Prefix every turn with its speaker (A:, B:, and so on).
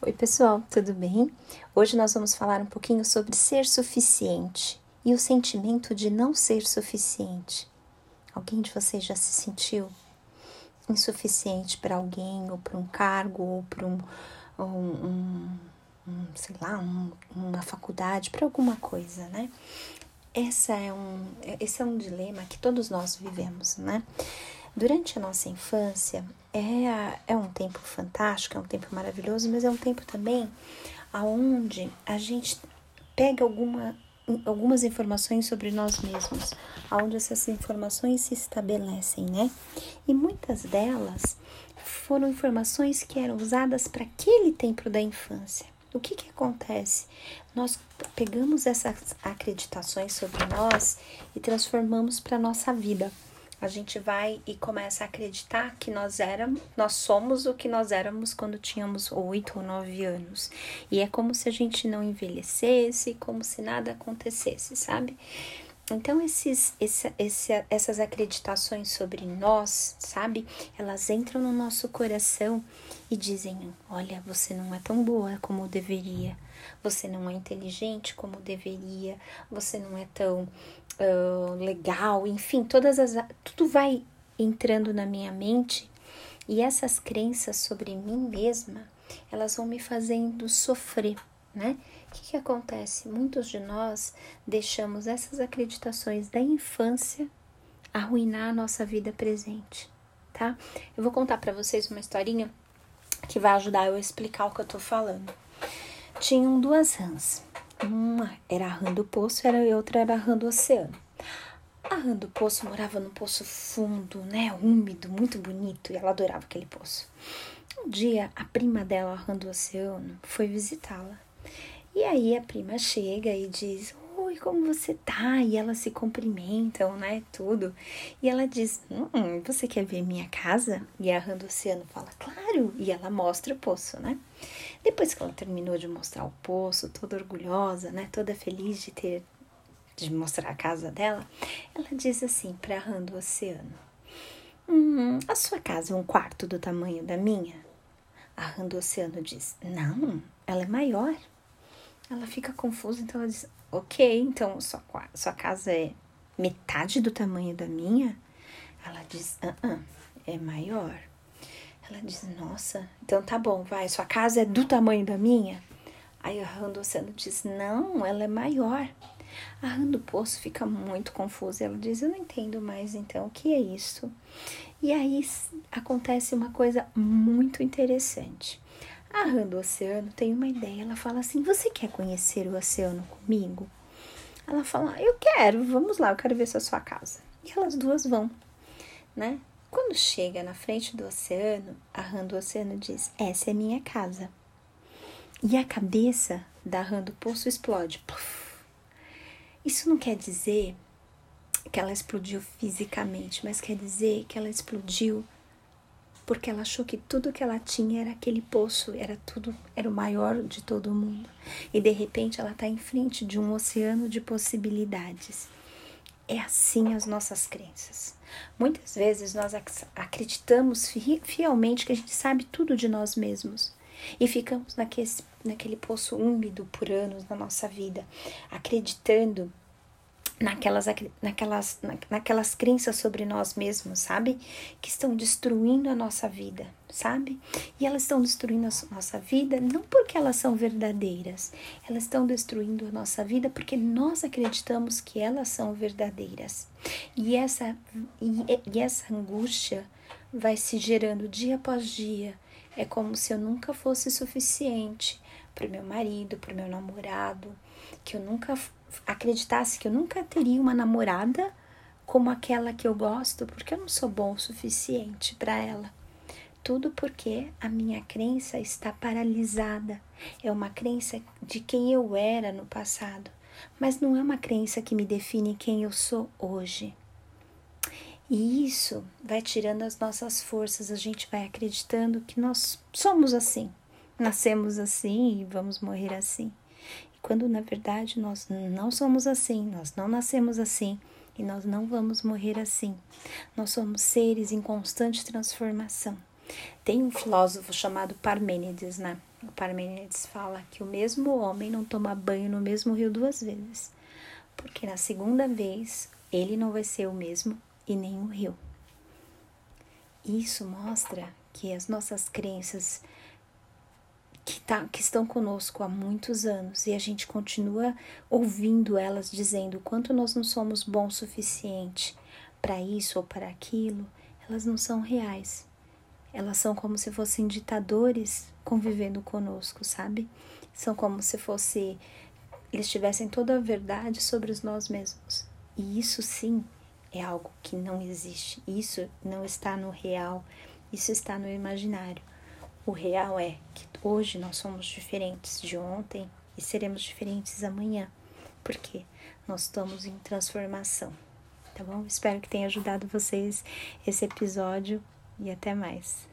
A: Oi, pessoal, tudo bem? Hoje nós vamos falar um pouquinho sobre ser suficiente e o sentimento de não ser suficiente. Alguém de vocês já se sentiu insuficiente para alguém, ou para um cargo, ou para um, um, um, um, sei lá, um, uma faculdade, para alguma coisa, né? Essa é um, esse é um dilema que todos nós vivemos, né? Durante a nossa infância, é, é um tempo fantástico, é um tempo maravilhoso, mas é um tempo também aonde a gente pega alguma, algumas informações sobre nós mesmos, aonde essas informações se estabelecem, né? E muitas delas foram informações que eram usadas para aquele tempo da infância. O que, que acontece? Nós pegamos essas acreditações sobre nós e transformamos para a nossa vida a gente vai e começa a acreditar que nós éramos, nós somos o que nós éramos quando tínhamos oito ou nove anos. E é como se a gente não envelhecesse, como se nada acontecesse, sabe? Então, esses, esse, esse, essas acreditações sobre nós, sabe? Elas entram no nosso coração e dizem: Olha, você não é tão boa como deveria, você não é inteligente como deveria, você não é tão uh, legal, enfim, todas as. Tudo vai entrando na minha mente e essas crenças sobre mim mesma elas vão me fazendo sofrer, né? O que, que acontece? Muitos de nós deixamos essas acreditações da infância arruinar a nossa vida presente, tá? Eu vou contar para vocês uma historinha que vai ajudar eu a explicar o que eu tô falando. Tinham duas rãs. Uma era a rã do poço e a outra era a rã do oceano. A rã do poço morava num poço fundo, né, úmido, muito bonito, e ela adorava aquele poço. Um dia, a prima dela, a rã do oceano, foi visitá-la. E aí a prima chega e diz: Oi, como você tá? E elas se cumprimentam, né? Tudo. E ela diz: Hum, você quer ver minha casa? E a Rã do Oceano fala: Claro. E ela mostra o poço, né? Depois que ela terminou de mostrar o poço, toda orgulhosa, né? Toda feliz de ter de mostrar a casa dela, ela diz assim para a Rã do Oceano: Hum, a sua casa é um quarto do tamanho da minha? A Rã do Oceano diz: Não, ela é maior. Ela fica confusa, então ela diz: Ok, então sua, sua casa é metade do tamanho da minha? Ela diz: Ah, é maior. Ela diz: Nossa, então tá bom, vai, sua casa é do tamanho da minha? Aí a Rã do Oceano diz: Não, ela é maior. A Rã do Poço fica muito confusa. Ela diz: Eu não entendo mais então o que é isso. E aí acontece uma coisa muito interessante. A rã do oceano tem uma ideia. Ela fala assim: Você quer conhecer o oceano comigo? Ela fala: Eu quero, vamos lá, eu quero ver se é sua casa. E elas duas vão, né? Quando chega na frente do oceano, a rã do oceano diz: Essa é minha casa. E a cabeça da rã do poço explode. Isso não quer dizer que ela explodiu fisicamente, mas quer dizer que ela explodiu porque ela achou que tudo que ela tinha era aquele poço, era tudo, era o maior de todo mundo. E de repente ela está em frente de um oceano de possibilidades. É assim as nossas crenças. Muitas vezes nós acreditamos fielmente que a gente sabe tudo de nós mesmos e ficamos naquele, naquele poço úmido por anos na nossa vida, acreditando naquelas, naquelas, naquelas crenças sobre nós mesmos, sabe? Que estão destruindo a nossa vida, sabe? E elas estão destruindo a nossa vida não porque elas são verdadeiras, elas estão destruindo a nossa vida porque nós acreditamos que elas são verdadeiras. E essa, e, e essa angústia vai se gerando dia após dia. É como se eu nunca fosse suficiente para o meu marido, para o meu namorado, que eu nunca acreditasse que eu nunca teria uma namorada como aquela que eu gosto, porque eu não sou bom o suficiente para ela. Tudo porque a minha crença está paralisada. É uma crença de quem eu era no passado, mas não é uma crença que me define quem eu sou hoje. E isso vai tirando as nossas forças, a gente vai acreditando que nós somos assim, nascemos assim e vamos morrer assim quando na verdade nós não somos assim, nós não nascemos assim e nós não vamos morrer assim. Nós somos seres em constante transformação. Tem um filósofo chamado Parmênides, né? O Parmênides fala que o mesmo homem não toma banho no mesmo rio duas vezes, porque na segunda vez ele não vai ser o mesmo e nem o rio. Isso mostra que as nossas crenças que, tá, que estão conosco há muitos anos e a gente continua ouvindo elas dizendo o quanto nós não somos bons o suficiente para isso ou para aquilo, elas não são reais. Elas são como se fossem ditadores convivendo conosco, sabe? São como se fosse eles tivessem toda a verdade sobre nós mesmos. E isso sim é algo que não existe. Isso não está no real. Isso está no imaginário. O real é que hoje nós somos diferentes de ontem e seremos diferentes amanhã, porque nós estamos em transformação, tá bom? Espero que tenha ajudado vocês esse episódio e até mais.